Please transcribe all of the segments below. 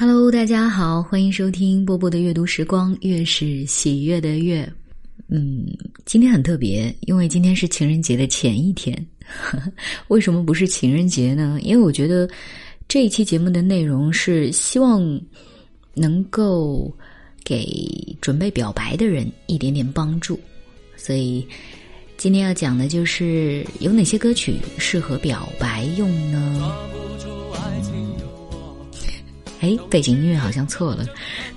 Hello，大家好，欢迎收听波波的阅读时光，月是喜悦的月。嗯，今天很特别，因为今天是情人节的前一天。为什么不是情人节呢？因为我觉得这一期节目的内容是希望能够给准备表白的人一点点帮助，所以今天要讲的就是有哪些歌曲适合表白用呢？哎，背景音乐好像错了，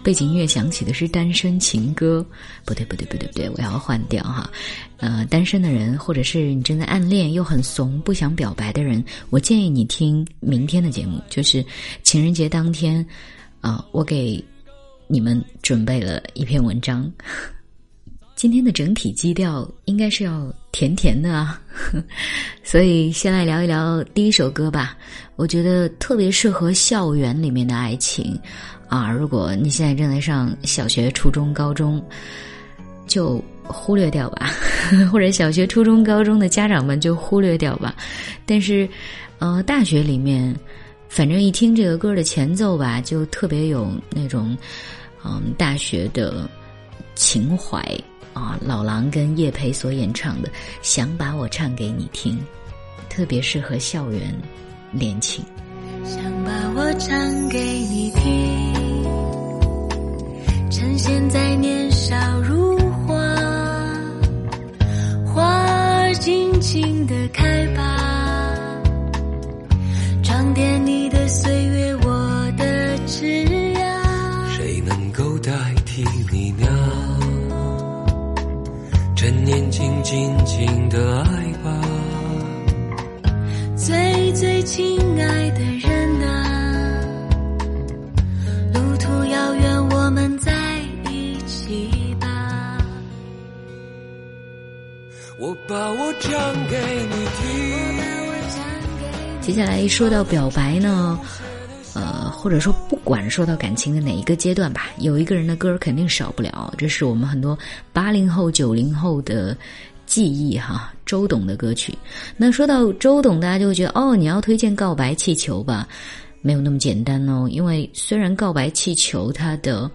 背景音乐响起的是《单身情歌》，不对，不对，不对，不对，我要换掉哈。呃，单身的人，或者是你正在暗恋又很怂不想表白的人，我建议你听明天的节目，就是情人节当天，啊，我给你们准备了一篇文章。今天的整体基调应该是要甜甜的啊，所以先来聊一聊第一首歌吧。我觉得特别适合校园里面的爱情啊。如果你现在正在上小学、初中、高中，就忽略掉吧；或者小学、初中、高中的家长们就忽略掉吧。但是，呃，大学里面，反正一听这个歌的前奏吧，就特别有那种嗯大学的情怀。啊，老狼跟叶培所演唱的《想把我唱给你听》，特别适合校园恋情。想把我唱给你听，趁现在年少如花，花儿尽情的开吧，年轻，尽情的爱吧，最最亲爱的人啊，路途遥远，我们在一起吧。我把我唱给你听。接下来一说到表白呢。呃，或者说，不管说到感情的哪一个阶段吧，有一个人的歌肯定少不了，这是我们很多八零后、九零后的记忆哈。周董的歌曲，那说到周董，大家就会觉得哦，你要推荐《告白气球》吧？没有那么简单哦，因为虽然《告白气球》它的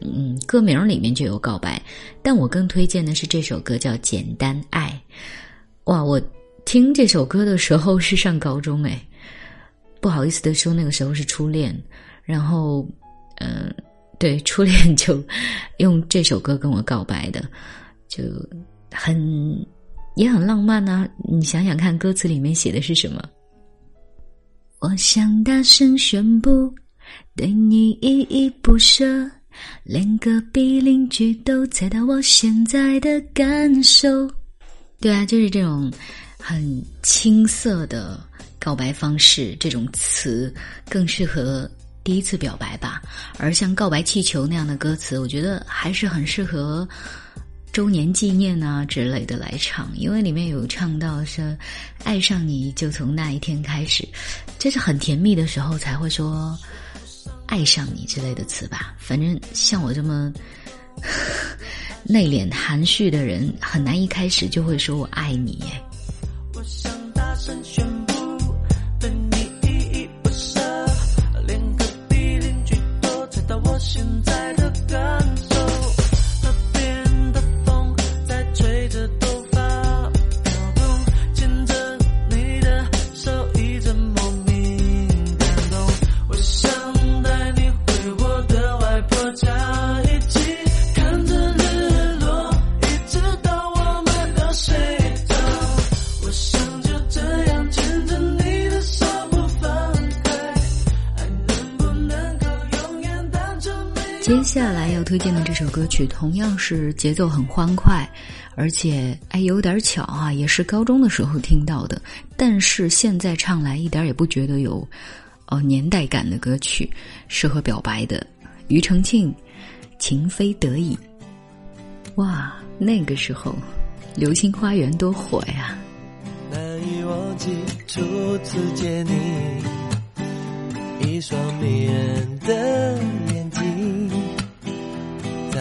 嗯歌名里面就有告白，但我更推荐的是这首歌叫《简单爱》。哇，我听这首歌的时候是上高中哎。不好意思的说，那个时候是初恋，然后，嗯，对，初恋就用这首歌跟我告白的，就很也很浪漫啊！你想想看，歌词里面写的是什么？我想大声宣布，对你依依不舍，连隔壁邻居都猜到我现在的感受。对啊，就是这种很青涩的。告白方式这种词更适合第一次表白吧，而像《告白气球》那样的歌词，我觉得还是很适合周年纪念啊之类的来唱，因为里面有唱到说“爱上你就从那一天开始”，这是很甜蜜的时候才会说“爱上你”之类的词吧。反正像我这么内敛含蓄的人，很难一开始就会说我爱你。我想大声接下来要推荐的这首歌曲，同样是节奏很欢快，而且哎有点巧啊，也是高中的时候听到的，但是现在唱来一点也不觉得有哦年代感的歌曲，适合表白的。庾澄庆，《情非得已》，哇，那个时候《流星花园》多火呀！难以忘记初次见你，一双迷人的眼睛。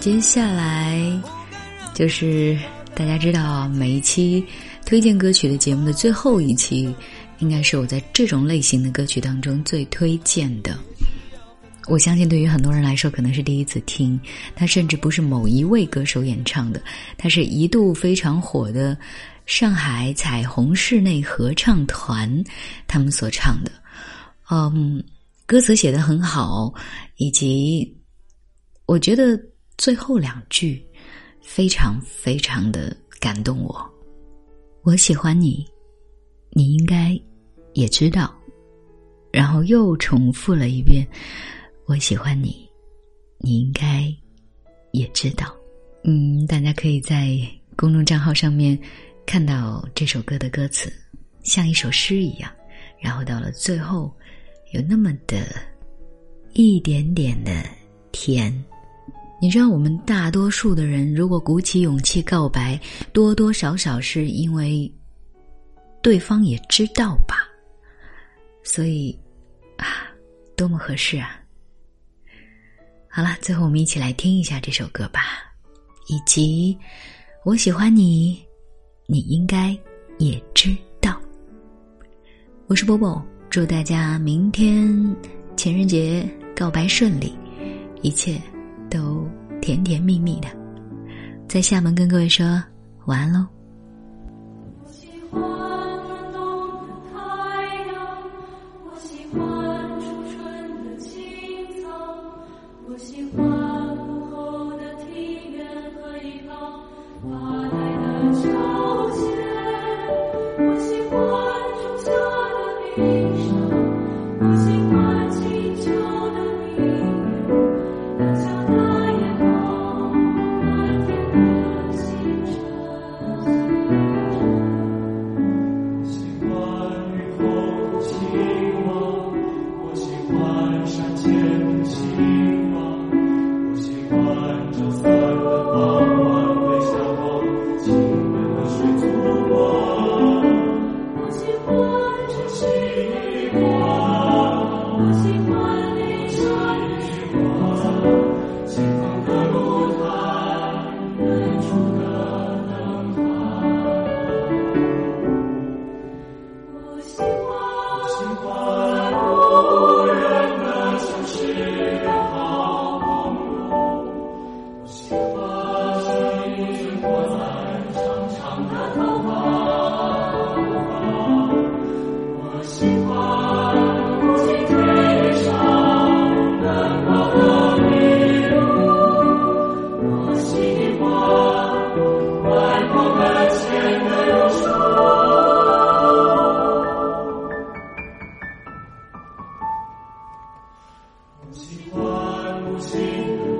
接下来就是大家知道，每一期推荐歌曲的节目的最后一期，应该是我在这种类型的歌曲当中最推荐的。我相信，对于很多人来说，可能是第一次听。它甚至不是某一位歌手演唱的，它是一度非常火的上海彩虹室内合唱团他们所唱的。嗯，歌词写的很好，以及我觉得最后两句非常非常的感动我。我喜欢你，你应该也知道。然后又重复了一遍。我喜欢你，你应该也知道。嗯，大家可以在公众账号上面看到这首歌的歌词，像一首诗一样。然后到了最后，有那么的一点点的甜。你知道，我们大多数的人如果鼓起勇气告白，多多少少是因为对方也知道吧。所以啊，多么合适啊！好了，最后我们一起来听一下这首歌吧，以及我喜欢你，你应该也知道。我是波波，祝大家明天情人节告白顺利，一切都甜甜蜜蜜的。在厦门跟各位说晚安喽。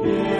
我。